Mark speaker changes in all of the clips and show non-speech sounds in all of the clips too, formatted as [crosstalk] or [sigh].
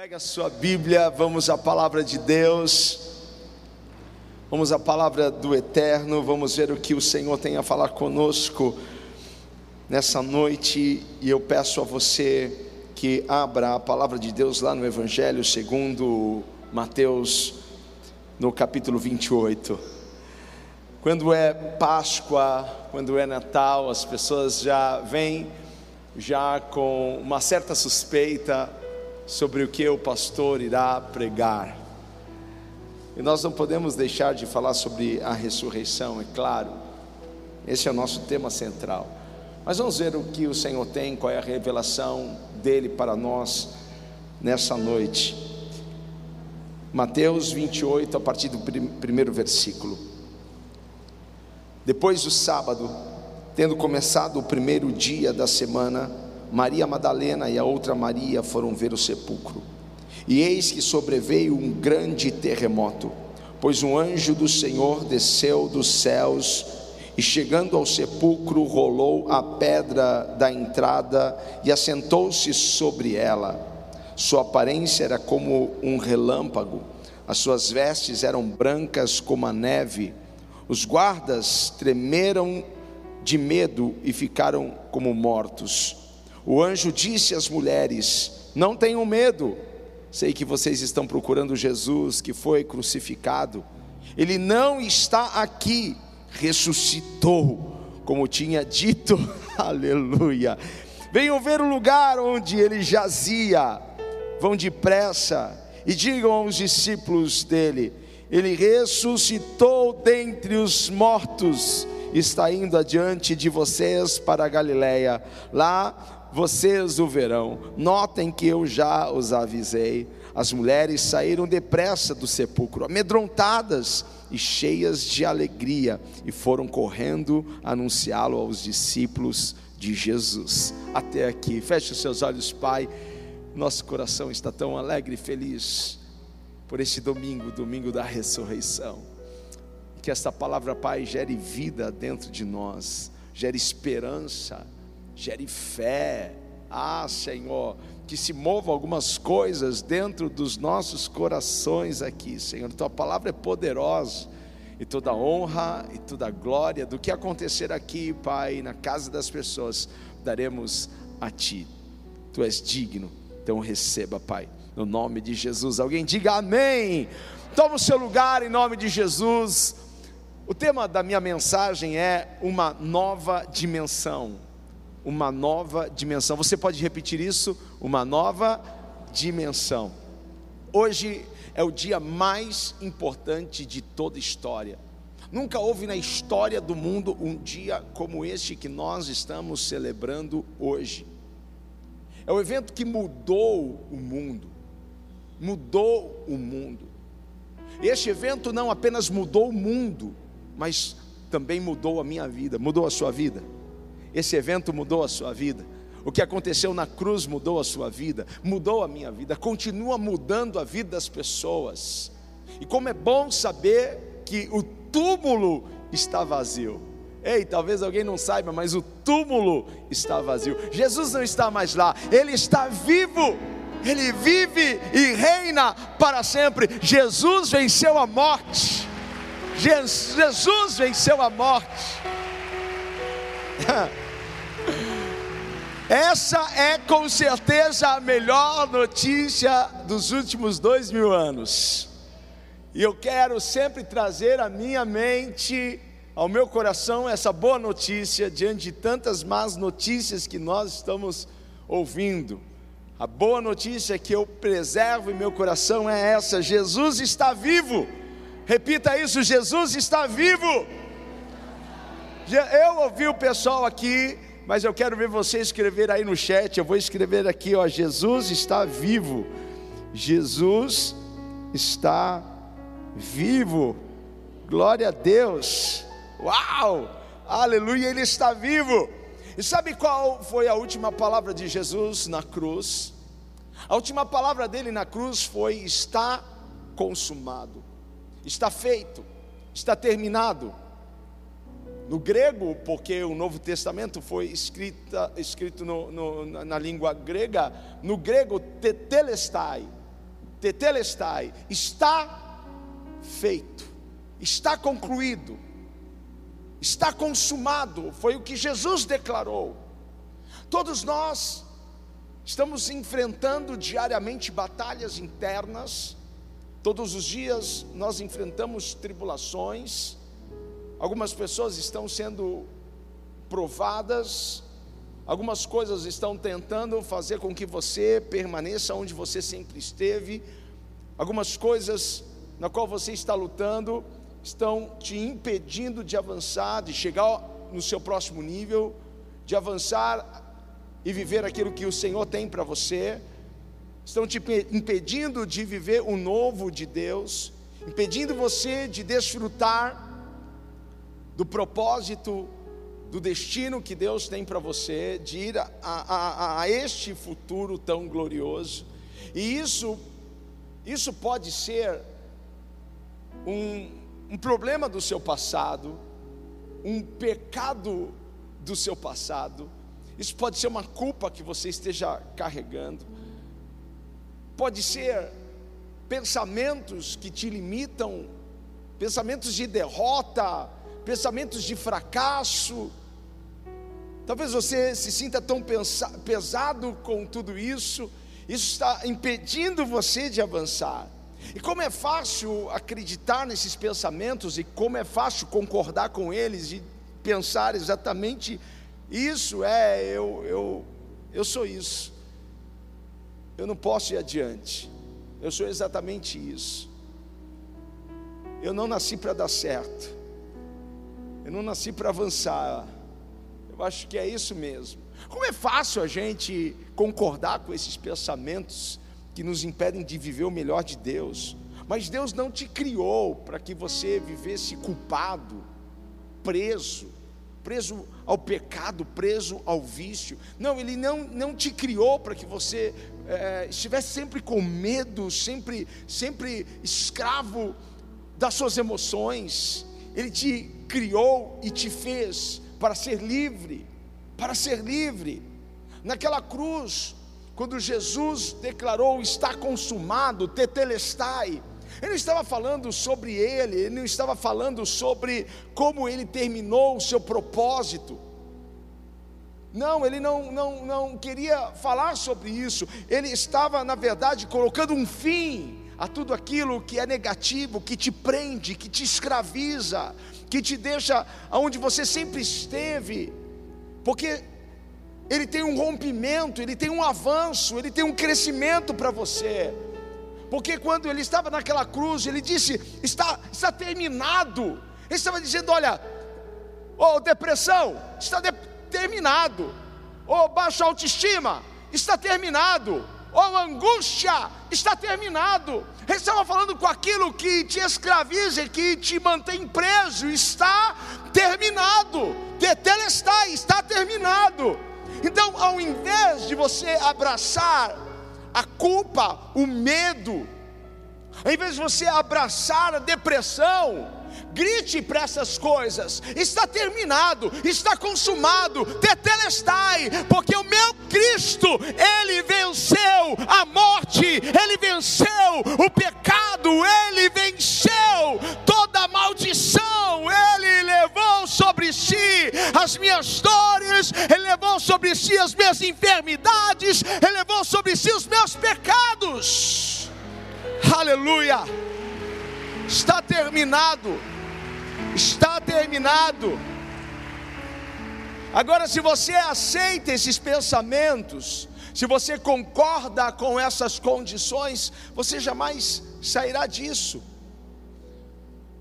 Speaker 1: Pega a sua Bíblia, vamos à palavra de Deus. Vamos à palavra do Eterno, vamos ver o que o Senhor tem a falar conosco nessa noite, e eu peço a você que abra a palavra de Deus lá no Evangelho segundo Mateus, no capítulo 28. Quando é Páscoa, quando é Natal, as pessoas já vêm já com uma certa suspeita sobre o que o pastor irá pregar. E nós não podemos deixar de falar sobre a ressurreição, é claro. Esse é o nosso tema central. Mas vamos ver o que o Senhor tem, qual é a revelação dele para nós nessa noite. Mateus 28, a partir do primeiro versículo. Depois do sábado, tendo começado o primeiro dia da semana, Maria Madalena e a outra Maria foram ver o sepulcro. E eis que sobreveio um grande terremoto, pois um anjo do Senhor desceu dos céus e, chegando ao sepulcro, rolou a pedra da entrada e assentou-se sobre ela. Sua aparência era como um relâmpago, as suas vestes eram brancas como a neve. Os guardas tremeram de medo e ficaram como mortos. O anjo disse às mulheres: Não tenham medo, sei que vocês estão procurando Jesus que foi crucificado. Ele não está aqui, ressuscitou, como tinha dito, [laughs] aleluia. Venham ver o lugar onde ele jazia, vão depressa e digam aos discípulos dele: Ele ressuscitou dentre os mortos, está indo adiante de vocês para a Galileia. Lá vocês o verão. Notem que eu já os avisei. As mulheres saíram depressa do sepulcro, amedrontadas e cheias de alegria, e foram correndo anunciá-lo aos discípulos de Jesus. Até aqui, feche os seus olhos, Pai. Nosso coração está tão alegre e feliz por este domingo, domingo da ressurreição. Que esta palavra, Pai, gere vida dentro de nós, gere esperança gere fé. Ah, Senhor, que se mova algumas coisas dentro dos nossos corações aqui, Senhor. Tua palavra é poderosa. E toda honra e toda glória do que acontecer aqui, Pai, na casa das pessoas, daremos a Ti. Tu és digno, então receba, Pai, no nome de Jesus. Alguém diga amém. Toma o seu lugar em nome de Jesus. O tema da minha mensagem é uma nova dimensão uma nova dimensão. Você pode repetir isso? Uma nova dimensão. Hoje é o dia mais importante de toda a história. Nunca houve na história do mundo um dia como este que nós estamos celebrando hoje. É o evento que mudou o mundo. Mudou o mundo. Este evento não apenas mudou o mundo, mas também mudou a minha vida, mudou a sua vida. Esse evento mudou a sua vida. O que aconteceu na cruz mudou a sua vida, mudou a minha vida, continua mudando a vida das pessoas. E como é bom saber que o túmulo está vazio. Ei, talvez alguém não saiba, mas o túmulo está vazio. Jesus não está mais lá, ele está vivo. Ele vive e reina para sempre. Jesus venceu a morte. Jesus venceu a morte. [laughs] Essa é com certeza a melhor notícia dos últimos dois mil anos. E eu quero sempre trazer à minha mente, ao meu coração, essa boa notícia diante de tantas más notícias que nós estamos ouvindo. A boa notícia que eu preservo em meu coração é essa: Jesus está vivo. Repita isso: Jesus está vivo. Eu ouvi o pessoal aqui, mas eu quero ver você escrever aí no chat. Eu vou escrever aqui, ó, Jesus está vivo. Jesus está vivo. Glória a Deus. Uau! Aleluia, ele está vivo. E sabe qual foi a última palavra de Jesus na cruz? A última palavra dele na cruz foi: está consumado, está feito, está terminado no grego, porque o Novo Testamento foi escrita, escrito no, no, na língua grega, no grego, tetelestai, tetelestai, está feito, está concluído, está consumado, foi o que Jesus declarou. Todos nós estamos enfrentando diariamente batalhas internas, todos os dias nós enfrentamos tribulações, algumas pessoas estão sendo provadas, algumas coisas estão tentando fazer com que você permaneça onde você sempre esteve, algumas coisas na qual você está lutando estão te impedindo de avançar, de chegar no seu próximo nível, de avançar e viver aquilo que o Senhor tem para você, estão te impedindo de viver o novo de Deus, impedindo você de desfrutar do propósito, do destino que Deus tem para você, de ir a, a, a, este futuro tão glorioso. E isso, isso pode ser um, um problema do seu passado, um pecado do seu passado, isso pode ser uma culpa que você esteja carregando, pode ser pensamentos que te limitam, pensamentos de derrota, pensamentos de fracasso. Talvez você se sinta tão pesado com tudo isso, isso está impedindo você de avançar. E como é fácil acreditar nesses pensamentos, e como é fácil concordar com eles e pensar exatamente isso é, eu, eu, eu sou isso. Eu não posso ir adiante. Eu sou exatamente isso. Eu não nasci para dar certo. Eu não nasci para avançar. Eu acho que é isso mesmo. Como é fácil a gente concordar com esses pensamentos que nos impedem de viver o melhor de Deus. Mas Deus não te criou para que você vivesse culpado, preso preso ao pecado, preso ao vício. Não, Ele não, não te criou para que você é, estivesse sempre com medo, sempre, sempre escravo das suas emoções. Ele te criou e te fez para ser livre, para ser livre. Naquela cruz, quando Jesus declarou está consumado, tetelestai, ele não estava falando sobre ele, ele não estava falando sobre como ele terminou o seu propósito. Não, ele não, não, não queria falar sobre isso. Ele estava, na verdade, colocando um fim a tudo aquilo que é negativo, que te prende, que te escraviza, que te deixa aonde você sempre esteve. Porque ele tem um rompimento, ele tem um avanço, ele tem um crescimento para você. Porque quando ele estava naquela cruz, ele disse: está, está terminado. Ele estava dizendo: olha, oh, depressão, está de, terminado. Oh, baixa autoestima, está terminado. Oh, angústia, está terminado. Ele estava falando com aquilo que te escraviza, que te mantém preso, está terminado. Tetelestai, está terminado. Então, ao invés de você abraçar a culpa, o medo, ao invés de você abraçar a depressão, grite para essas coisas: está terminado, está consumado, tetelestai, porque o meu Cristo, ele venceu a morte, ele venceu o pecado, ele venceu toda maldição, ele levou sobre si as minhas dores, ele levou sobre si as minhas enfermidades, ele levou sobre si os meus pecados. Aleluia! Está terminado está terminado. Agora, se você aceita esses pensamentos, se você concorda com essas condições, você jamais sairá disso.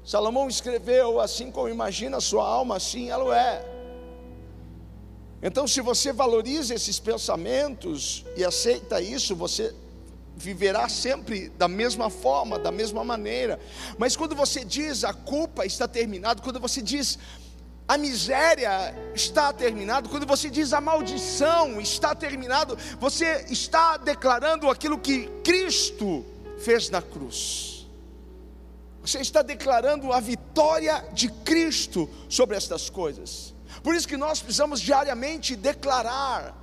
Speaker 1: Salomão escreveu: assim como imagina sua alma, assim ela é. Então, se você valoriza esses pensamentos e aceita isso, você viverá sempre da mesma forma, da mesma maneira. Mas quando você diz a culpa está terminada, quando você diz a miséria está terminado, quando você diz a maldição está terminado, você está declarando aquilo que Cristo fez na cruz. Você está declarando a vitória de Cristo sobre estas coisas. Por isso que nós precisamos diariamente declarar,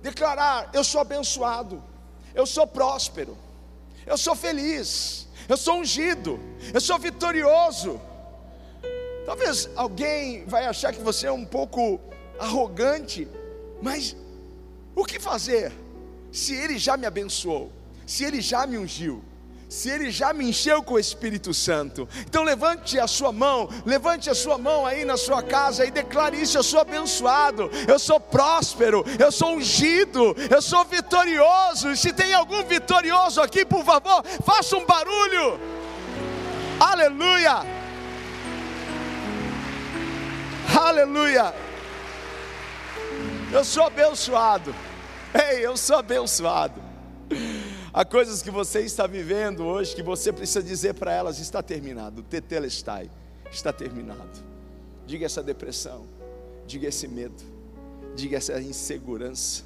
Speaker 1: declarar, eu sou abençoado eu sou próspero, eu sou feliz, eu sou ungido, eu sou vitorioso. Talvez alguém vai achar que você é um pouco arrogante, mas o que fazer se Ele já me abençoou, se Ele já me ungiu? Se Ele já me encheu com o Espírito Santo. Então levante a sua mão, levante a sua mão aí na sua casa e declare isso: eu sou abençoado, eu sou próspero, eu sou ungido, eu sou vitorioso. E se tem algum vitorioso aqui, por favor, faça um barulho. Aleluia! Aleluia! Eu sou abençoado. Ei, eu sou abençoado. Há coisas que você está vivendo hoje que você precisa dizer para elas: está terminado, tetelestai, está terminado. Diga essa depressão, diga esse medo, diga essa insegurança,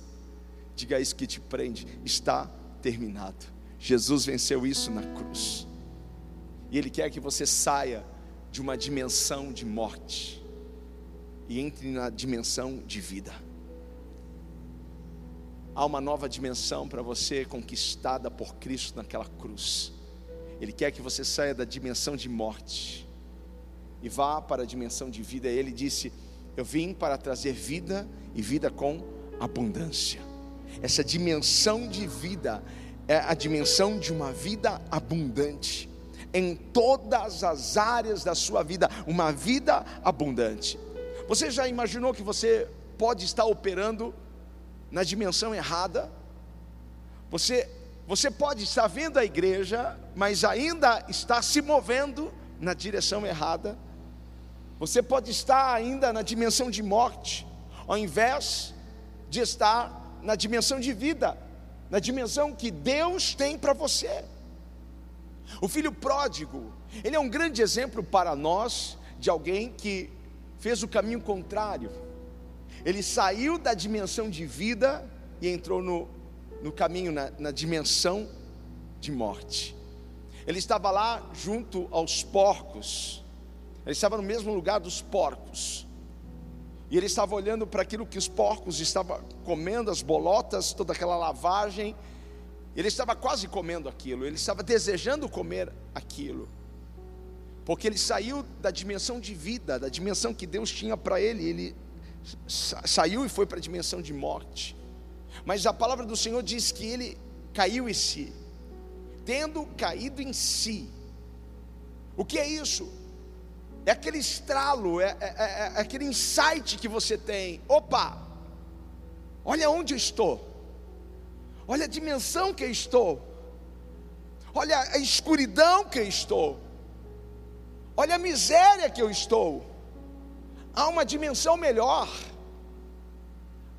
Speaker 1: diga isso que te prende, está terminado. Jesus venceu isso na cruz, e Ele quer que você saia de uma dimensão de morte e entre na dimensão de vida há uma nova dimensão para você conquistada por Cristo naquela cruz. Ele quer que você saia da dimensão de morte e vá para a dimensão de vida. Ele disse: Eu vim para trazer vida e vida com abundância. Essa dimensão de vida é a dimensão de uma vida abundante em todas as áreas da sua vida, uma vida abundante. Você já imaginou que você pode estar operando na dimensão errada. Você, você pode estar vendo a igreja, mas ainda está se movendo na direção errada. Você pode estar ainda na dimensão de morte, ao invés de estar na dimensão de vida, na dimensão que Deus tem para você. O filho pródigo, ele é um grande exemplo para nós de alguém que fez o caminho contrário ele saiu da dimensão de vida e entrou no, no caminho, na, na dimensão de morte. Ele estava lá junto aos porcos, ele estava no mesmo lugar dos porcos. E ele estava olhando para aquilo que os porcos estavam comendo, as bolotas, toda aquela lavagem. Ele estava quase comendo aquilo, ele estava desejando comer aquilo. Porque ele saiu da dimensão de vida, da dimensão que Deus tinha para ele, ele saiu e foi para a dimensão de morte. Mas a palavra do Senhor diz que ele caiu em si, tendo caído em si. O que é isso? É aquele estralo, é, é, é, é aquele insight que você tem. Opa, olha onde eu estou, olha a dimensão que eu estou, olha a escuridão que eu estou, olha a miséria que eu estou há uma dimensão melhor,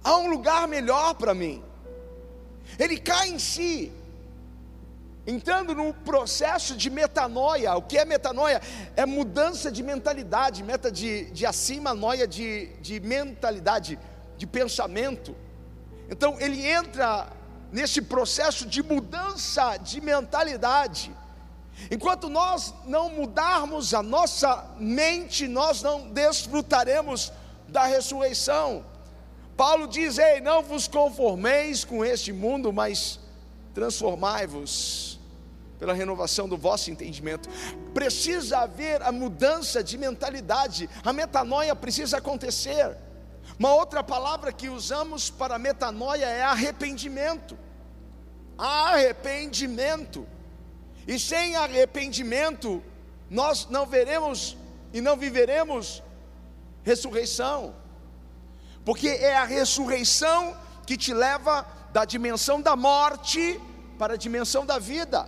Speaker 1: há um lugar melhor para mim. Ele cai em si, entrando no processo de metanoia. O que é metanoia? É mudança de mentalidade, meta de, de acima, noia de, de mentalidade, de pensamento. Então ele entra nesse processo de mudança de mentalidade. Enquanto nós não mudarmos a nossa mente, nós não desfrutaremos da ressurreição. Paulo diz: Ei, não vos conformeis com este mundo, mas transformai-vos pela renovação do vosso entendimento. Precisa haver a mudança de mentalidade, a metanoia precisa acontecer. Uma outra palavra que usamos para metanoia é arrependimento. Arrependimento. E sem arrependimento, nós não veremos e não viveremos ressurreição, porque é a ressurreição que te leva da dimensão da morte para a dimensão da vida.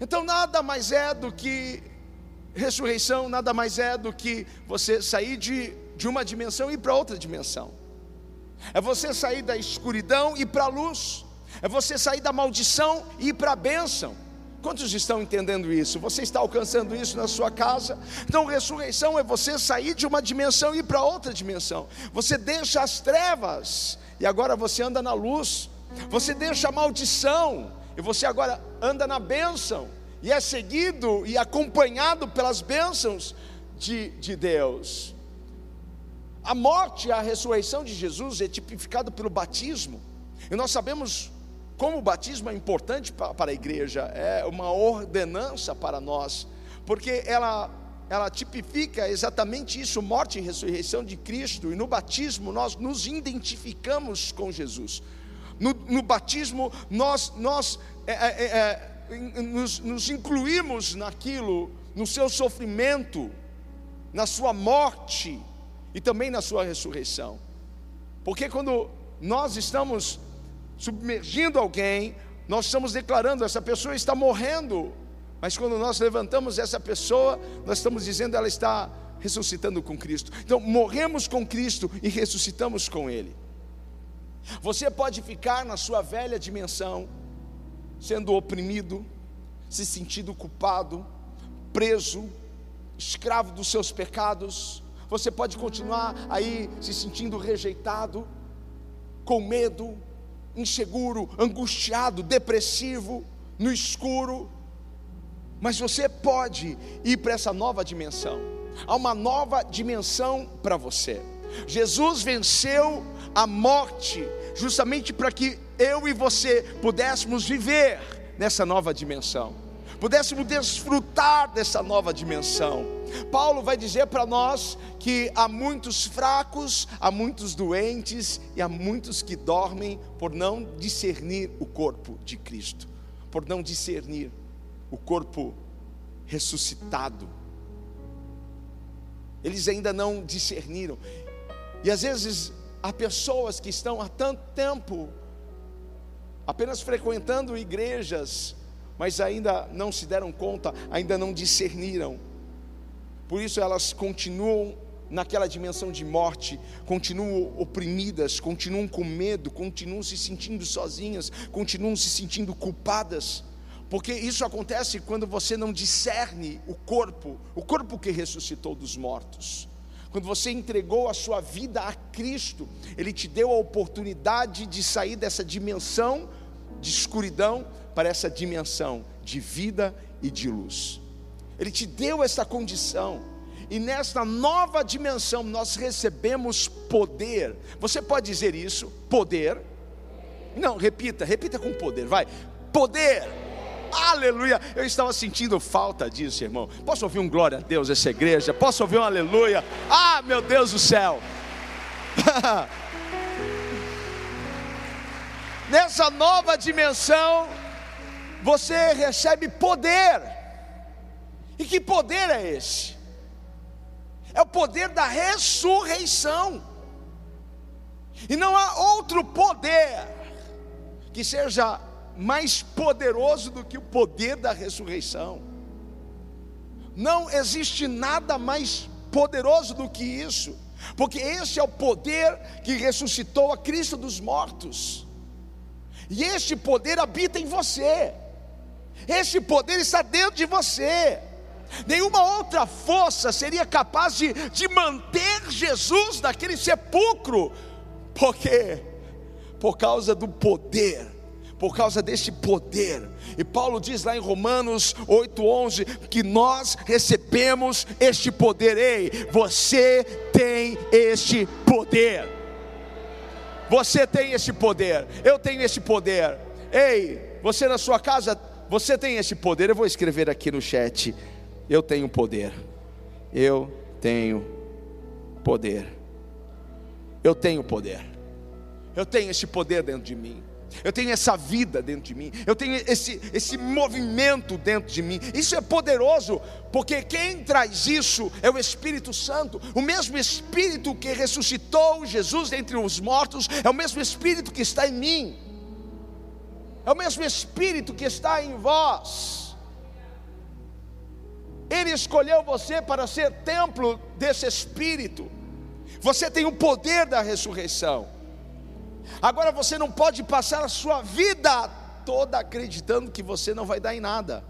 Speaker 1: Então, nada mais é do que ressurreição, nada mais é do que você sair de, de uma dimensão e ir para outra dimensão. É você sair da escuridão e ir para a luz. É você sair da maldição e ir para a bênção. Quantos estão entendendo isso? Você está alcançando isso na sua casa? Então, ressurreição é você sair de uma dimensão e ir para outra dimensão. Você deixa as trevas e agora você anda na luz. Você deixa a maldição e você agora anda na bênção. E é seguido e acompanhado pelas bênçãos de, de Deus. A morte e a ressurreição de Jesus é tipificado pelo batismo. E nós sabemos como o batismo é importante para a igreja, é uma ordenança para nós, porque ela, ela tipifica exatamente isso, morte e ressurreição de Cristo, e no batismo nós nos identificamos com Jesus. No, no batismo nós, nós é, é, é, nos, nos incluímos naquilo, no seu sofrimento, na sua morte e também na sua ressurreição. Porque quando nós estamos submergindo alguém, nós estamos declarando essa pessoa está morrendo. Mas quando nós levantamos essa pessoa, nós estamos dizendo ela está ressuscitando com Cristo. Então, morremos com Cristo e ressuscitamos com Ele. Você pode ficar na sua velha dimensão, sendo oprimido, se sentindo culpado, preso, escravo dos seus pecados. Você pode continuar aí se sentindo rejeitado, com medo, inseguro, angustiado, depressivo, no escuro. Mas você pode ir para essa nova dimensão. Há uma nova dimensão para você. Jesus venceu a morte justamente para que eu e você pudéssemos viver nessa nova dimensão pudéssemos desfrutar dessa nova dimensão. Paulo vai dizer para nós que há muitos fracos, há muitos doentes e há muitos que dormem por não discernir o corpo de Cristo, por não discernir o corpo ressuscitado. Eles ainda não discerniram. E às vezes há pessoas que estão há tanto tempo apenas frequentando igrejas, mas ainda não se deram conta, ainda não discerniram. Por isso elas continuam naquela dimensão de morte, continuam oprimidas, continuam com medo, continuam se sentindo sozinhas, continuam se sentindo culpadas. Porque isso acontece quando você não discerne o corpo, o corpo que ressuscitou dos mortos. Quando você entregou a sua vida a Cristo, Ele te deu a oportunidade de sair dessa dimensão de escuridão para essa dimensão de vida e de luz. Ele te deu essa condição. E nesta nova dimensão nós recebemos poder. Você pode dizer isso? Poder. Não, repita, repita com poder, vai. Poder. Aleluia. Eu estava sentindo falta disso, irmão. Posso ouvir um glória a Deus essa igreja? Posso ouvir um aleluia? Ah, meu Deus do céu. [laughs] Nessa nova dimensão, você recebe poder. E que poder é esse? É o poder da ressurreição. E não há outro poder que seja mais poderoso do que o poder da ressurreição. Não existe nada mais poderoso do que isso, porque esse é o poder que ressuscitou a Cristo dos mortos. E este poder habita em você. Este poder está dentro de você. Nenhuma outra força seria capaz de, de manter Jesus naquele sepulcro, porque por causa do poder, por causa desse poder. E Paulo diz lá em Romanos 8:11 que nós recebemos este poder. Ei, você tem este poder. Você tem esse poder. Eu tenho esse poder. Ei, você na sua casa você tem esse poder, eu vou escrever aqui no chat. Eu tenho poder. Eu tenho poder. Eu tenho poder. Eu tenho esse poder dentro de mim. Eu tenho essa vida dentro de mim. Eu tenho esse, esse movimento dentro de mim. Isso é poderoso, porque quem traz isso é o Espírito Santo. O mesmo Espírito que ressuscitou Jesus dentre os mortos é o mesmo Espírito que está em mim é o mesmo Espírito que está em vós. Ele escolheu você para ser templo desse Espírito. Você tem o poder da ressurreição. Agora você não pode passar a sua vida toda acreditando que você não vai dar em nada.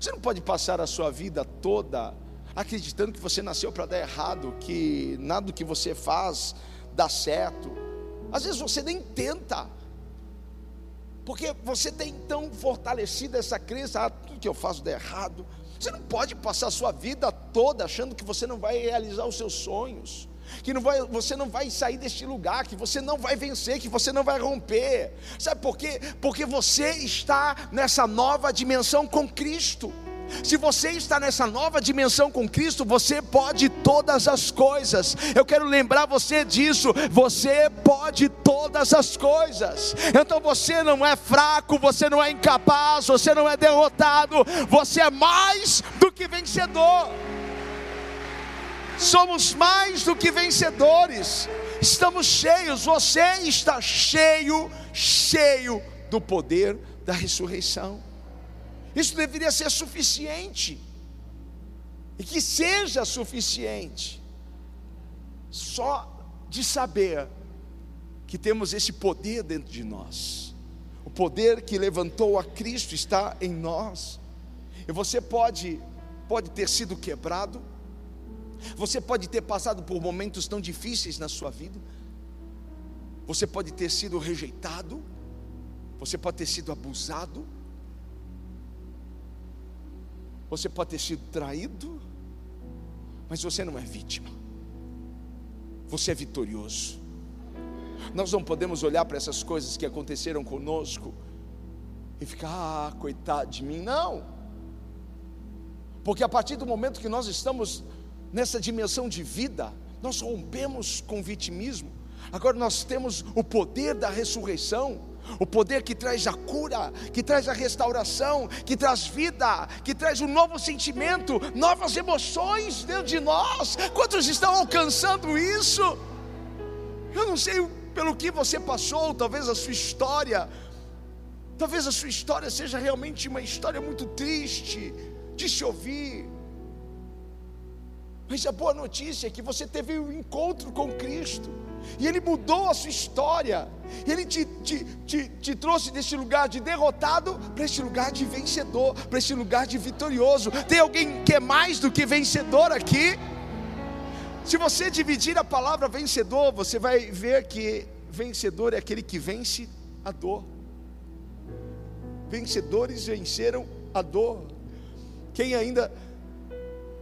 Speaker 1: Você não pode passar a sua vida toda acreditando que você nasceu para dar errado, que nada do que você faz dá certo. Às vezes você nem tenta porque você tem tão fortalecida essa crença, ah, tudo que eu faço dá errado. Você não pode passar a sua vida toda achando que você não vai realizar os seus sonhos. que não vai, você não vai sair deste lugar, que você não vai vencer, que você não vai romper. Sabe por quê? Porque você está nessa nova dimensão com Cristo. Se você está nessa nova dimensão com Cristo, você pode todas as coisas. Eu quero lembrar você disso. Você pode todas as coisas. Então você não é fraco, você não é incapaz, você não é derrotado. Você é mais do que vencedor. Somos mais do que vencedores. Estamos cheios. Você está cheio, cheio do poder da ressurreição. Isso deveria ser suficiente. E que seja suficiente. Só de saber que temos esse poder dentro de nós. O poder que levantou a Cristo está em nós. E você pode pode ter sido quebrado. Você pode ter passado por momentos tão difíceis na sua vida. Você pode ter sido rejeitado. Você pode ter sido abusado você pode ter sido traído, mas você não é vítima. Você é vitorioso. Nós não podemos olhar para essas coisas que aconteceram conosco e ficar, ah, coitado de mim. Não. Porque a partir do momento que nós estamos nessa dimensão de vida, nós rompemos com vitimismo. Agora nós temos o poder da ressurreição o poder que traz a cura, que traz a restauração, que traz vida, que traz um novo sentimento, novas emoções dentro de nós. Quantos estão alcançando isso? Eu não sei pelo que você passou, talvez a sua história, talvez a sua história seja realmente uma história muito triste de se ouvir. Mas a boa notícia é que você teve um encontro com Cristo e Ele mudou a sua história, Ele te, te, te, te trouxe desse lugar de derrotado para esse lugar de vencedor, para esse lugar de vitorioso. Tem alguém que é mais do que vencedor aqui? Se você dividir a palavra vencedor, você vai ver que vencedor é aquele que vence a dor. Vencedores venceram a dor. Quem ainda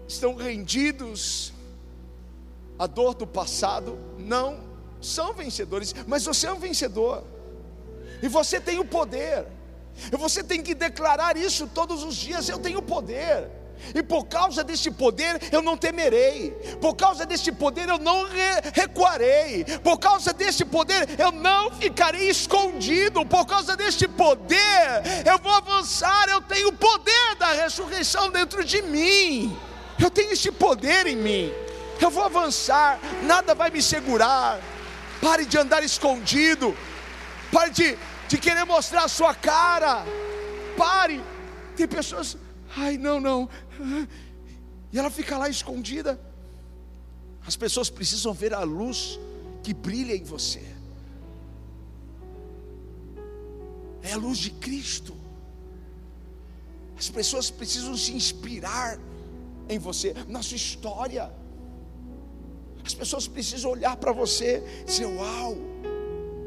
Speaker 1: estão rendidos à dor do passado, não são vencedores, mas você é um vencedor, e você tem o poder, e você tem que declarar isso todos os dias: eu tenho poder. E por causa deste poder eu não temerei, por causa deste poder eu não re recuarei, por causa deste poder eu não ficarei escondido, por causa deste poder eu vou avançar. Eu tenho o poder da ressurreição dentro de mim, eu tenho este poder em mim, eu vou avançar, nada vai me segurar. Pare de andar escondido. Pare de, de querer mostrar a sua cara. Pare. Tem pessoas, ai, não, não. E ela fica lá escondida. As pessoas precisam ver a luz que brilha em você. É a luz de Cristo. As pessoas precisam se inspirar em você, na sua história. As pessoas precisam olhar para você e dizer: Uau,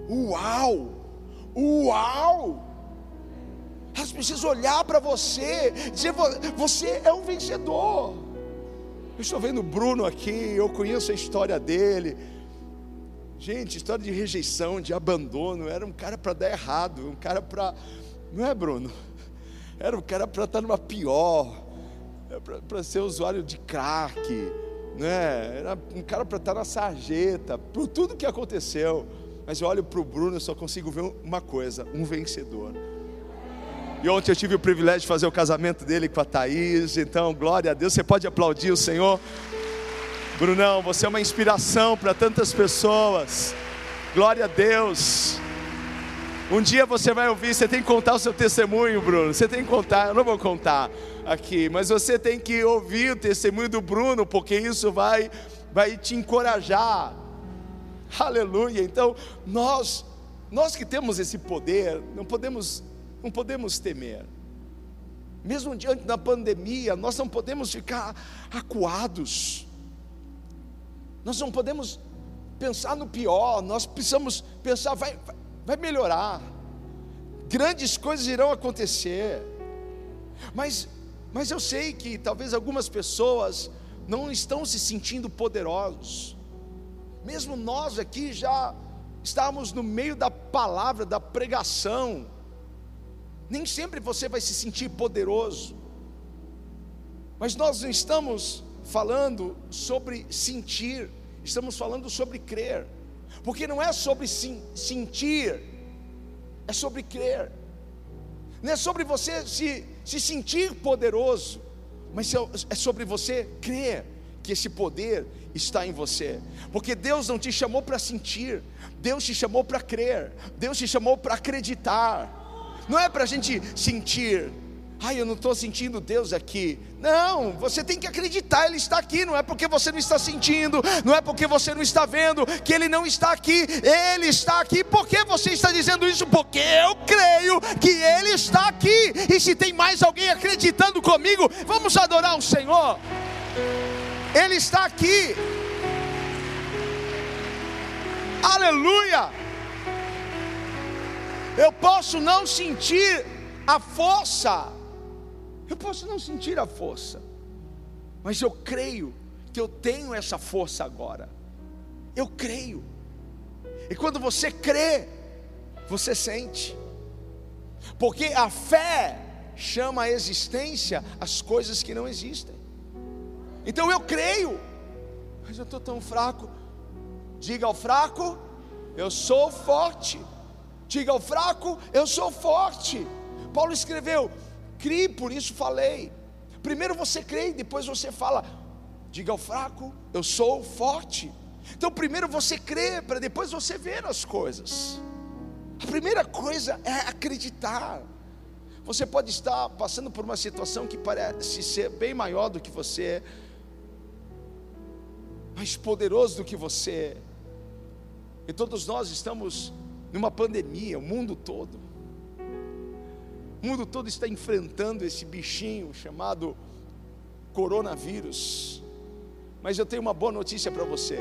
Speaker 1: uau, uau. Elas precisam olhar para você e dizer: Você é um vencedor. Eu estou vendo o Bruno aqui, eu conheço a história dele. Gente, história de rejeição, de abandono. Era um cara para dar errado, um cara para. Não é, Bruno? Era um cara para estar numa pior, para ser usuário de crack né? Era um cara para estar na sarjeta, por tudo que aconteceu. Mas eu olho para o Bruno e só consigo ver uma coisa: um vencedor. E ontem eu tive o privilégio de fazer o casamento dele com a Thaís, então glória a Deus. Você pode aplaudir o Senhor. Brunão, você é uma inspiração para tantas pessoas. Glória a Deus. Um dia você vai ouvir, você tem que contar o seu testemunho, Bruno. Você tem que contar, eu não vou contar aqui, mas você tem que ouvir o testemunho do Bruno, porque isso vai, vai te encorajar. Aleluia. Então, nós, nós que temos esse poder, não podemos, não podemos temer. Mesmo diante da pandemia, nós não podemos ficar acuados. Nós não podemos pensar no pior, nós precisamos pensar, vai, vai melhorar. Grandes coisas irão acontecer. Mas mas eu sei que talvez algumas pessoas não estão se sentindo poderosos. Mesmo nós aqui já estamos no meio da palavra, da pregação. Nem sempre você vai se sentir poderoso. Mas nós não estamos falando sobre sentir, estamos falando sobre crer. Porque não é sobre sentir, é sobre crer. Não é sobre você se, se sentir poderoso, mas é, é sobre você crer que esse poder está em você. Porque Deus não te chamou para sentir, Deus te chamou para crer, Deus te chamou para acreditar. Não é para a gente sentir, ai, eu não estou sentindo Deus aqui. Não, você tem que acreditar, Ele está aqui. Não é porque você não está sentindo, não é porque você não está vendo que Ele não está aqui. Ele está aqui. Por que você está dizendo isso? Porque eu creio que Ele está aqui. E se tem mais alguém acreditando comigo, vamos adorar o Senhor. Ele está aqui. Aleluia! Eu posso não sentir a força, eu posso não sentir a força, mas eu creio que eu tenho essa força agora. Eu creio, e quando você crê, você sente, porque a fé chama a existência as coisas que não existem. Então eu creio, mas eu estou tão fraco. Diga ao fraco, eu sou forte. Diga ao fraco, eu sou forte. Paulo escreveu: crie, por isso falei. Primeiro você crê e depois você fala. Diga ao fraco, eu sou forte. Então, primeiro você crê, para depois você ver as coisas. A primeira coisa é acreditar. Você pode estar passando por uma situação que parece ser bem maior do que você, mais poderoso do que você, e todos nós estamos numa pandemia, o mundo todo. O mundo todo está enfrentando esse bichinho chamado coronavírus. Mas eu tenho uma boa notícia para você.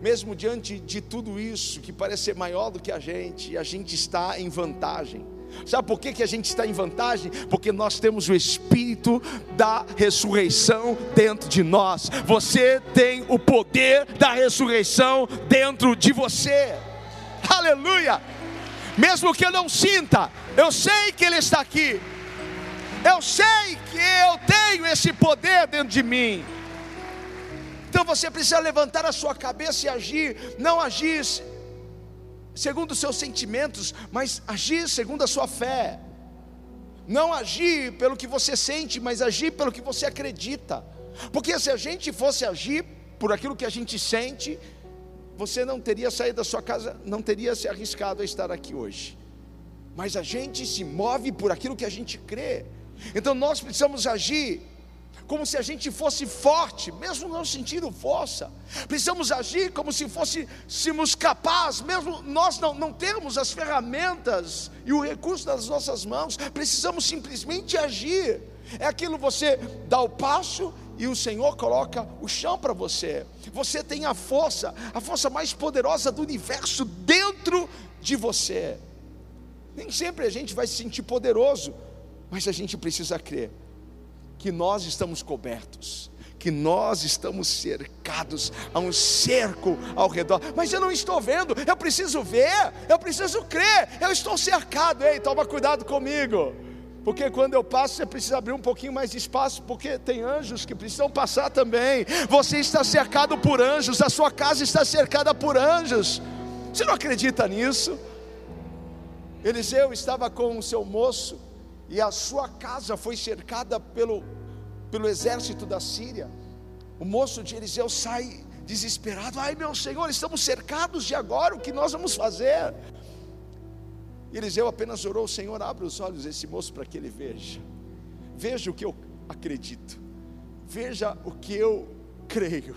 Speaker 1: Mesmo diante de tudo isso, que parece ser maior do que a gente, a gente está em vantagem. Sabe por que, que a gente está em vantagem? Porque nós temos o Espírito da ressurreição dentro de nós. Você tem o poder da ressurreição dentro de você. Aleluia! Mesmo que eu não sinta, eu sei que Ele está aqui. Eu sei que eu tenho esse poder dentro de mim. Então você precisa levantar a sua cabeça e agir, não agir segundo os seus sentimentos, mas agir segundo a sua fé. Não agir pelo que você sente, mas agir pelo que você acredita. Porque se a gente fosse agir por aquilo que a gente sente, você não teria saído da sua casa, não teria se arriscado a estar aqui hoje. Mas a gente se move por aquilo que a gente crê. Então nós precisamos agir como se a gente fosse forte, mesmo não sentindo força. Precisamos agir como se fôssemos capazes, mesmo nós não, não temos as ferramentas e o recurso nas nossas mãos. Precisamos simplesmente agir. É aquilo você dá o passo e o Senhor coloca o chão para você. Você tem a força, a força mais poderosa do universo dentro de você. Nem sempre a gente vai se sentir poderoso, mas a gente precisa crer que nós estamos cobertos, que nós estamos cercados, a um cerco ao redor, mas eu não estou vendo, eu preciso ver, eu preciso crer, eu estou cercado, ei, toma cuidado comigo. Porque quando eu passo, você precisa abrir um pouquinho mais de espaço, porque tem anjos que precisam passar também. Você está cercado por anjos, a sua casa está cercada por anjos. Você não acredita nisso? Eliseu estava com o seu moço, e a sua casa foi cercada pelo, pelo exército da Síria. O moço de Eliseu sai desesperado: Ai meu senhor, estamos cercados de agora, o que nós vamos fazer? Eliseu apenas orou: Senhor, abre os olhos desse moço para que ele veja, veja o que eu acredito, veja o que eu creio.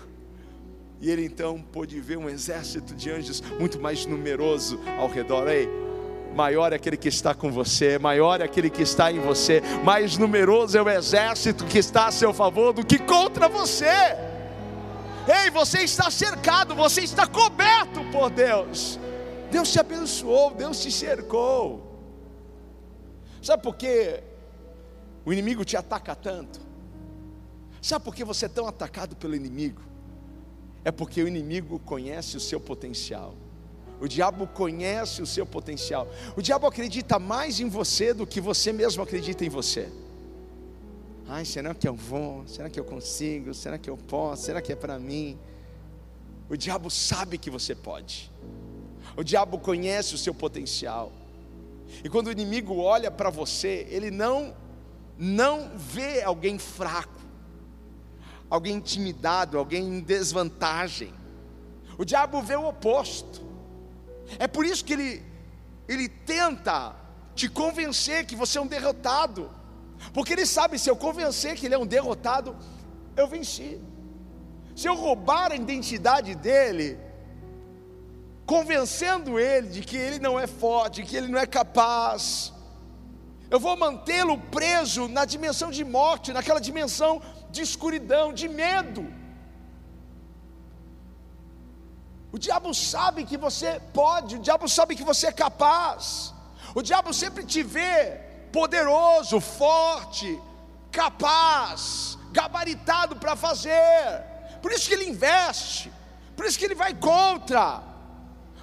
Speaker 1: E ele então pôde ver um exército de anjos muito mais numeroso ao redor. Ei, maior é aquele que está com você, maior é aquele que está em você, mais numeroso é o exército que está a seu favor do que contra você. Ei, você está cercado, você está coberto por Deus. Deus te abençoou, Deus te cercou. Sabe por que o inimigo te ataca tanto? Sabe por que você é tão atacado pelo inimigo? é porque o inimigo conhece o seu potencial. O diabo conhece o seu potencial. O diabo acredita mais em você do que você mesmo acredita em você. Ai, será que eu vou? Será que eu consigo? Será que eu posso? Será que é para mim? O diabo sabe que você pode. O diabo conhece o seu potencial. E quando o inimigo olha para você, ele não não vê alguém fraco, alguém intimidado, alguém em desvantagem. O diabo vê o oposto. É por isso que ele ele tenta te convencer que você é um derrotado. Porque ele sabe, se eu convencer que ele é um derrotado, eu venci. Se eu roubar a identidade dele, convencendo ele de que ele não é forte, que ele não é capaz, eu vou mantê-lo preso na dimensão de morte, naquela dimensão de escuridão, de medo. O diabo sabe que você pode, o diabo sabe que você é capaz. O diabo sempre te vê poderoso, forte, capaz, gabaritado para fazer. Por isso que ele investe, por isso que ele vai contra.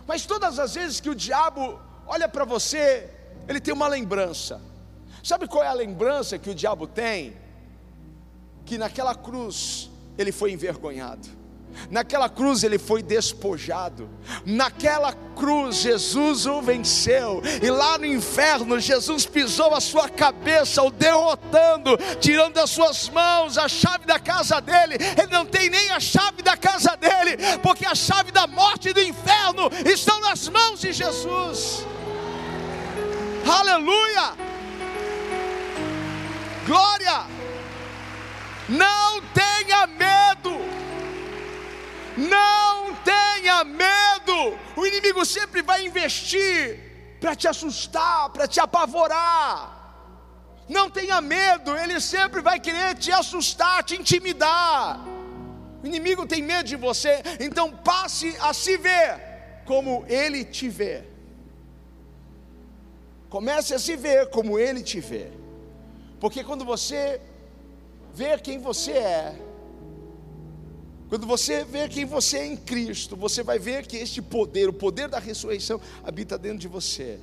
Speaker 1: Mas todas as vezes que o diabo olha para você, ele tem uma lembrança. Sabe qual é a lembrança que o diabo tem? Que naquela cruz ele foi envergonhado. Naquela cruz ele foi despojado. Naquela cruz Jesus o venceu. E lá no inferno Jesus pisou a sua cabeça, o derrotando, tirando das suas mãos a chave da casa dele. Ele não tem nem a chave da casa dele, porque a chave da morte e do inferno estão nas mãos de Jesus. Aleluia! Glória! Não tenha medo. Não tenha medo. O inimigo sempre vai investir para te assustar, para te apavorar. Não tenha medo, ele sempre vai querer te assustar, te intimidar. O inimigo tem medo de você, então passe a se ver como ele te vê. Comece a se ver como ele te vê. Porque quando você vê quem você é, quando você vê quem você é em Cristo, você vai ver que este poder, o poder da ressurreição, habita dentro de você.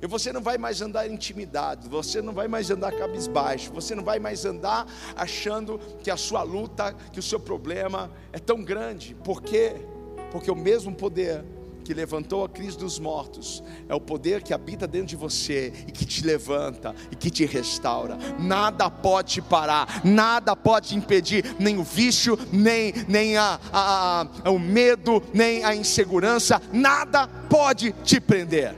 Speaker 1: E você não vai mais andar intimidado, você não vai mais andar cabisbaixo, você não vai mais andar achando que a sua luta, que o seu problema é tão grande. Por quê? Porque o mesmo poder que levantou a crise dos mortos, é o poder que habita dentro de você e que te levanta e que te restaura. Nada pode te parar, nada pode te impedir, nem o vício, nem, nem a, a, a, o medo, nem a insegurança, nada pode te prender.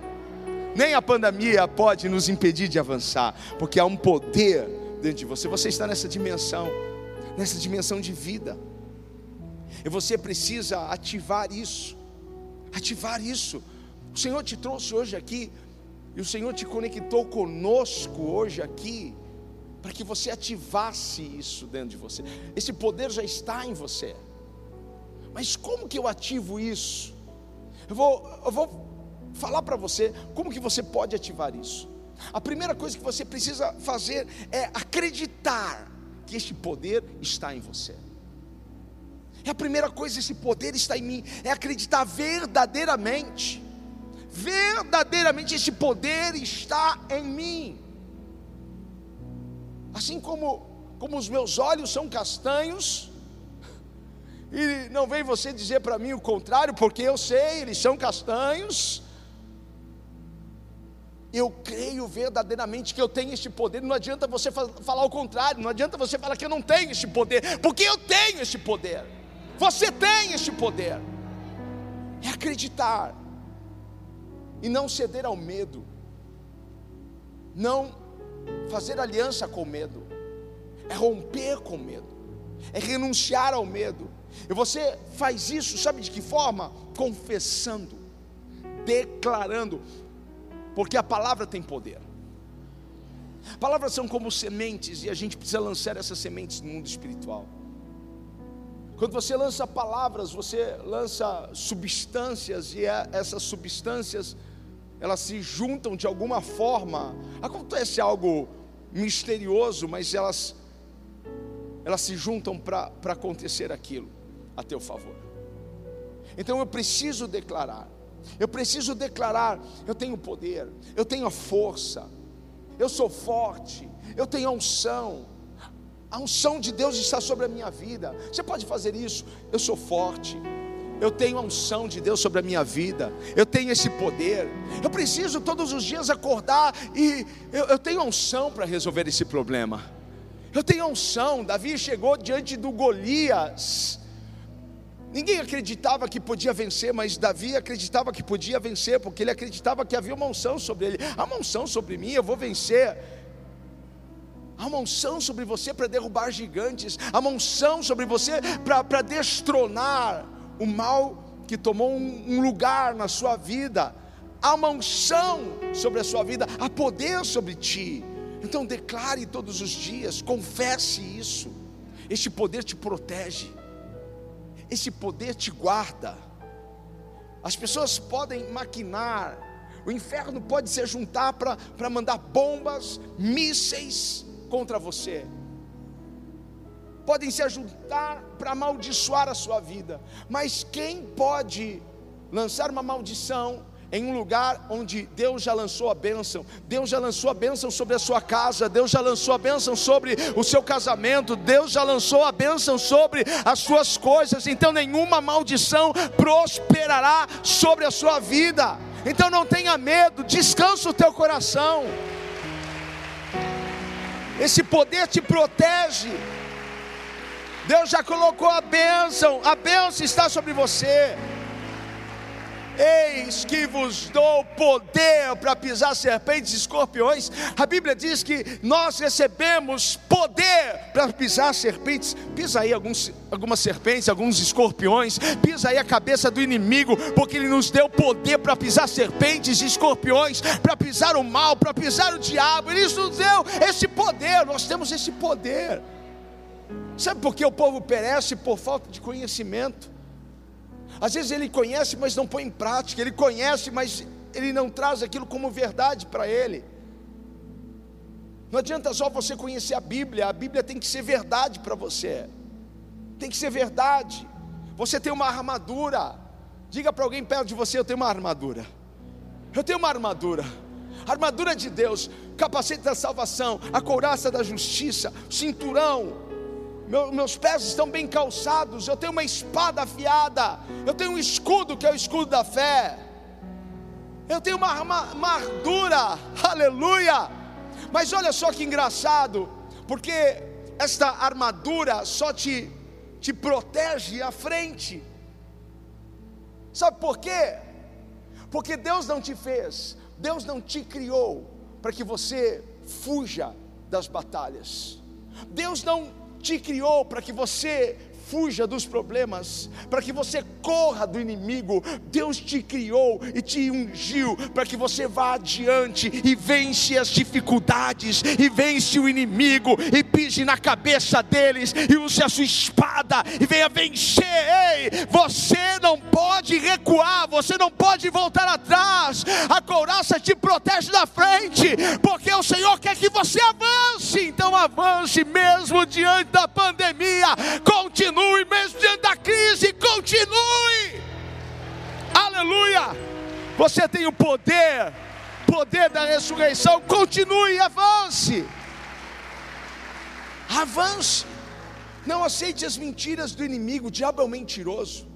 Speaker 1: Nem a pandemia pode nos impedir de avançar, porque há um poder dentro de você. Você está nessa dimensão, nessa dimensão de vida. E você precisa ativar isso ativar isso. O Senhor te trouxe hoje aqui, e o Senhor te conectou conosco hoje aqui, para que você ativasse isso dentro de você. Esse poder já está em você. Mas como que eu ativo isso? Eu vou, eu vou falar para você como que você pode ativar isso. A primeira coisa que você precisa fazer é acreditar que este poder está em você. É a primeira coisa, esse poder está em mim, é acreditar verdadeiramente. Verdadeiramente esse poder está em mim. Assim como como os meus olhos são castanhos, e não vem você dizer para mim o contrário, porque eu sei, eles são castanhos. Eu creio verdadeiramente que eu tenho este poder. Não adianta você falar o contrário, não adianta você falar que eu não tenho este poder, porque eu tenho este poder. Você tem este poder. É acreditar e não ceder ao medo. Não fazer aliança com medo. É romper com medo. É renunciar ao medo. E você faz isso, sabe de que forma? Confessando, declarando, porque a palavra tem poder. Palavras são como sementes e a gente precisa lançar essas sementes no mundo espiritual. Quando você lança palavras, você lança substâncias e é, essas substâncias elas se juntam de alguma forma. Acontece algo misterioso, mas elas elas se juntam para acontecer aquilo. a teu favor. Então eu preciso declarar, eu preciso declarar: eu tenho poder, eu tenho força, eu sou forte, eu tenho unção, a unção de Deus está sobre a minha vida. Você pode fazer isso, eu sou forte, eu tenho a unção de Deus sobre a minha vida, eu tenho esse poder, eu preciso todos os dias acordar e eu, eu tenho a unção para resolver esse problema. Eu tenho a unção. Davi chegou diante do Golias. Ninguém acreditava que podia vencer, mas Davi acreditava que podia vencer, porque ele acreditava que havia uma unção sobre ele. Há uma unção sobre mim, eu vou vencer. Há uma unção sobre você para derrubar gigantes, há uma unção sobre você para destronar o mal que tomou um, um lugar na sua vida. Há uma unção sobre a sua vida, há poder sobre ti. Então declare todos os dias, confesse isso. Este poder te protege, esse poder te guarda. As pessoas podem maquinar, o inferno pode se juntar para mandar bombas, mísseis contra você podem se ajuntar para amaldiçoar a sua vida, mas quem pode lançar uma maldição em um lugar onde Deus já lançou a bênção, Deus já lançou a bênção sobre a sua casa, Deus já lançou a bênção sobre o seu casamento, Deus já lançou a bênção sobre as suas coisas, então nenhuma maldição prosperará sobre a sua vida. Então não tenha medo, descansa o teu coração. Esse poder te protege. Deus já colocou a bênção, a bênção está sobre você. Eis que vos dou poder para pisar serpentes e escorpiões. A Bíblia diz que nós recebemos poder para pisar serpentes. Pisa aí alguns, algumas serpentes, alguns escorpiões. Pisa aí a cabeça do inimigo, porque Ele nos deu poder para pisar serpentes e escorpiões, para pisar o mal, para pisar o diabo. Ele nos deu esse poder. Nós temos esse poder. Sabe por que o povo perece por falta de conhecimento? Às vezes ele conhece, mas não põe em prática. Ele conhece, mas ele não traz aquilo como verdade para ele. Não adianta só você conhecer a Bíblia, a Bíblia tem que ser verdade para você. Tem que ser verdade. Você tem uma armadura. Diga para alguém perto de você: Eu tenho uma armadura. Eu tenho uma armadura. Armadura de Deus, capacete da salvação, a couraça da justiça, cinturão, meu, meus pés estão bem calçados, eu tenho uma espada afiada, eu tenho um escudo que é o escudo da fé, eu tenho uma, armadura, [laughs] aleluia. Mas olha só que engraçado, porque esta armadura só te, te protege à frente, sabe por quê? Porque Deus não te fez, Deus não te criou para que você fuja das batalhas. Deus não te criou para que você fuja dos problemas, para que você corra do inimigo. Deus te criou e te ungiu para que você vá adiante e vence as dificuldades, e vence o inimigo, e pise na cabeça deles, e use a sua espada e venha vencer. Ei, você não pode recuar, você não pode voltar atrás. A couraça te protege da frente, porque o Senhor quer que você avance. Então avance mesmo diante da pandemia. Continue continue, mesmo diante da crise, continue. Aleluia. Você tem o poder, poder da ressurreição, continue, avance. Avance. Não aceite as mentiras do inimigo, o diabo é um mentiroso.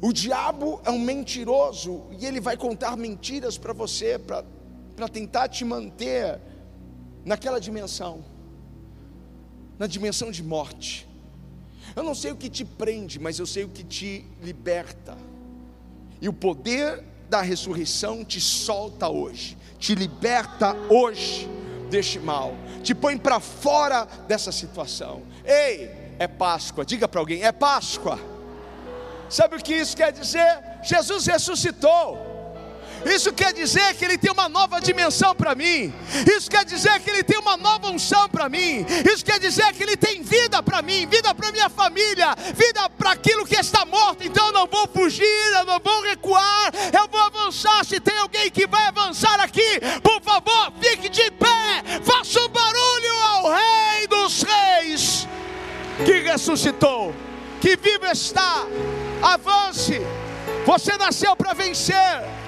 Speaker 1: O diabo é um mentiroso e ele vai contar mentiras para você, para tentar te manter naquela dimensão na dimensão de morte. Eu não sei o que te prende, mas eu sei o que te liberta. E o poder da ressurreição te solta hoje, te liberta hoje deste mal, te põe para fora dessa situação. Ei, é Páscoa, diga para alguém: é Páscoa. Sabe o que isso quer dizer? Jesus ressuscitou. Isso quer dizer que Ele tem uma nova dimensão para mim. Isso quer dizer que Ele tem uma nova unção para mim. Isso quer dizer que Ele tem vida para mim, vida para minha família, vida para aquilo que está morto. Então eu não vou fugir, eu não vou recuar, eu vou avançar. Se tem alguém que vai avançar aqui, por favor, fique de pé, faça um barulho ao Rei dos Reis que ressuscitou, que vivo está. Avance, você nasceu para vencer.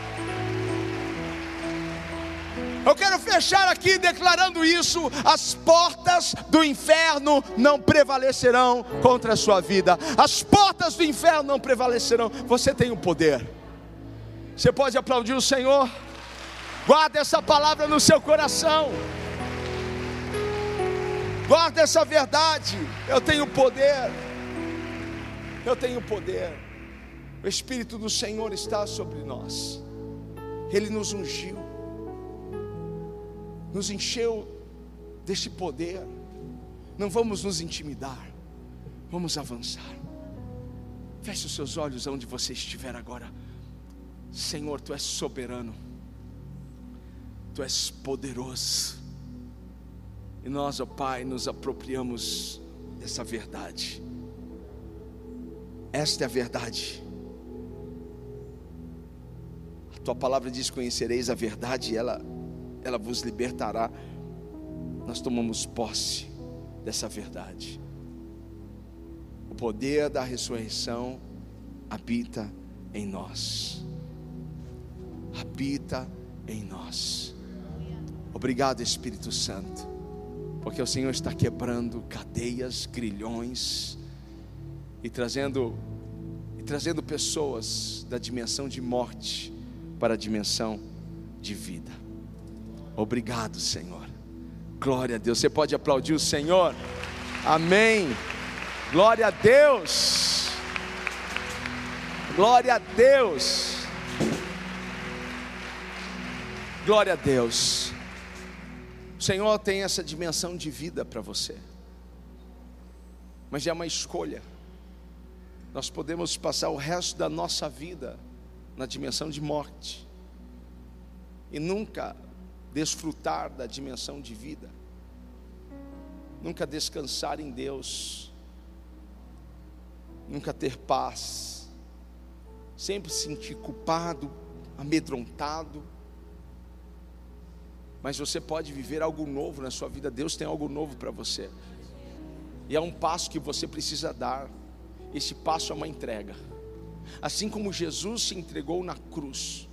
Speaker 1: Eu quero fechar aqui declarando isso: as portas do inferno não prevalecerão contra a sua vida, as portas do inferno não prevalecerão. Você tem o poder. Você pode aplaudir o Senhor? Guarda essa palavra no seu coração. Guarda essa verdade. Eu tenho poder. Eu tenho poder. O Espírito do Senhor está sobre nós. Ele nos ungiu. Nos encheu deste poder. Não vamos nos intimidar. Vamos avançar. Feche os seus olhos onde você estiver agora. Senhor, tu és soberano. Tu és poderoso. E nós, ó Pai, nos apropriamos dessa verdade. Esta é a verdade. A tua palavra diz: Conhecereis a verdade, e ela, ela vos libertará. Nós tomamos posse dessa verdade. O poder da ressurreição habita em nós. Habita em nós. Obrigado, Espírito Santo, porque o Senhor está quebrando cadeias, grilhões e trazendo e trazendo pessoas da dimensão de morte para a dimensão de vida. Obrigado, Senhor. Glória a Deus. Você pode aplaudir o Senhor? Amém. Glória a Deus. Glória a Deus. Glória a Deus. O Senhor tem essa dimensão de vida para você, mas é uma escolha. Nós podemos passar o resto da nossa vida na dimensão de morte e nunca desfrutar da dimensão de vida, nunca descansar em Deus, nunca ter paz, sempre se sentir culpado, amedrontado mas você pode viver algo novo na sua vida. Deus tem algo novo para você. E é um passo que você precisa dar. Esse passo é uma entrega. Assim como Jesus se entregou na cruz,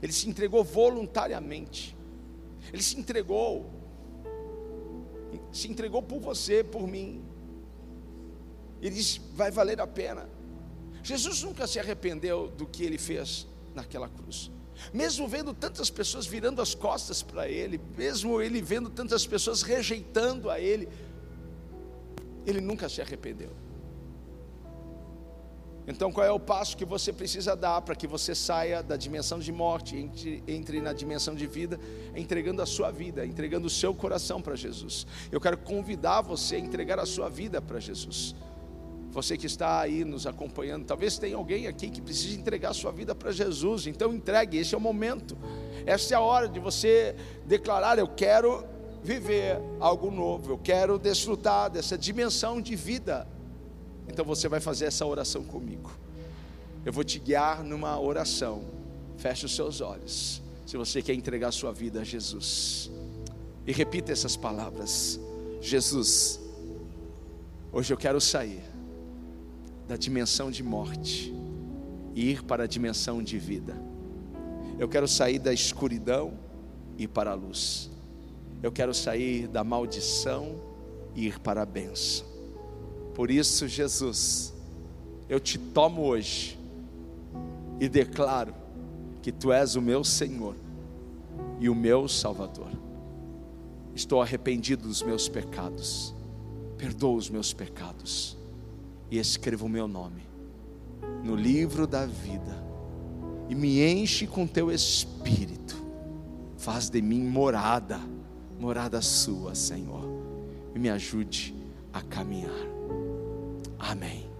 Speaker 1: ele se entregou voluntariamente. Ele se entregou, se entregou por você, por mim. Ele disse: vai valer a pena. Jesus nunca se arrependeu do que ele fez naquela cruz. Mesmo vendo tantas pessoas virando as costas para ele, mesmo ele vendo tantas pessoas rejeitando a ele, ele nunca se arrependeu. Então, qual é o passo que você precisa dar para que você saia da dimensão de morte, entre, entre na dimensão de vida, entregando a sua vida, entregando o seu coração para Jesus? Eu quero convidar você a entregar a sua vida para Jesus. Você que está aí nos acompanhando, talvez tenha alguém aqui que precise entregar sua vida para Jesus, então entregue, esse é o momento, essa é a hora de você declarar: Eu quero viver algo novo, eu quero desfrutar dessa dimensão de vida. Então você vai fazer essa oração comigo. Eu vou te guiar numa oração. Feche os seus olhos. Se você quer entregar sua vida a Jesus. E repita essas palavras: Jesus, hoje eu quero sair da dimensão de morte e ir para a dimensão de vida. Eu quero sair da escuridão e ir para a luz. Eu quero sair da maldição e ir para a bênção. Por isso, Jesus, eu te tomo hoje e declaro que tu és o meu Senhor e o meu Salvador. Estou arrependido dos meus pecados. Perdoa os meus pecados e escreva o meu nome no livro da vida e me enche com teu espírito. Faz de mim morada, morada sua, Senhor, e me ajude a caminhar. Amém.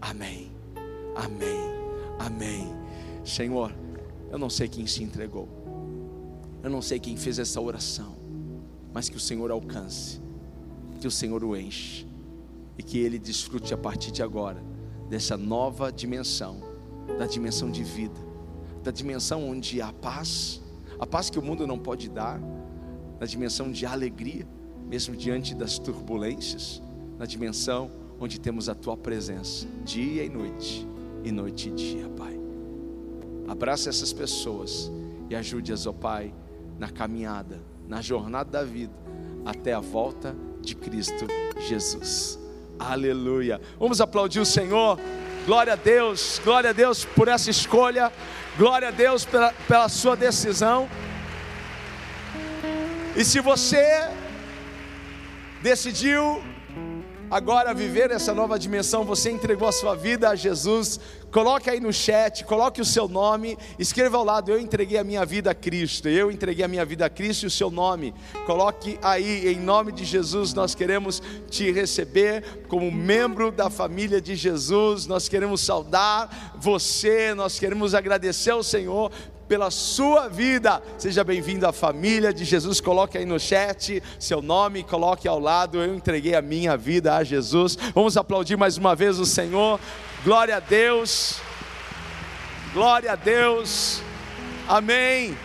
Speaker 1: Amém. Amém. Amém. Senhor, eu não sei quem se entregou. Eu não sei quem fez essa oração, mas que o Senhor alcance, que o Senhor o enche e que ele desfrute a partir de agora dessa nova dimensão, da dimensão de vida, da dimensão onde há paz, a paz que o mundo não pode dar, na dimensão de alegria, mesmo diante das turbulências, na dimensão onde temos a tua presença, dia e noite, e noite e dia, Pai. Abraça essas pessoas e ajude-as, ó Pai, na caminhada, na jornada da vida, até a volta de Cristo Jesus. Aleluia. Vamos aplaudir o Senhor. Glória a Deus, glória a Deus por essa escolha, glória a Deus pela, pela sua decisão. E se você decidiu agora viver essa nova dimensão, você entregou a sua vida a Jesus, coloque aí no chat, coloque o seu nome, escreva ao lado, eu entreguei a minha vida a Cristo, eu entreguei a minha vida a Cristo e o seu nome, coloque aí, em nome de Jesus, nós queremos te receber como membro da família de Jesus, nós queremos saudar você, nós queremos agradecer ao Senhor pela sua vida. Seja bem-vindo à família de Jesus. Coloque aí no chat seu nome, coloque ao lado. Eu entreguei a minha vida a Jesus. Vamos aplaudir mais uma vez o Senhor. Glória a Deus. Glória a Deus. Amém.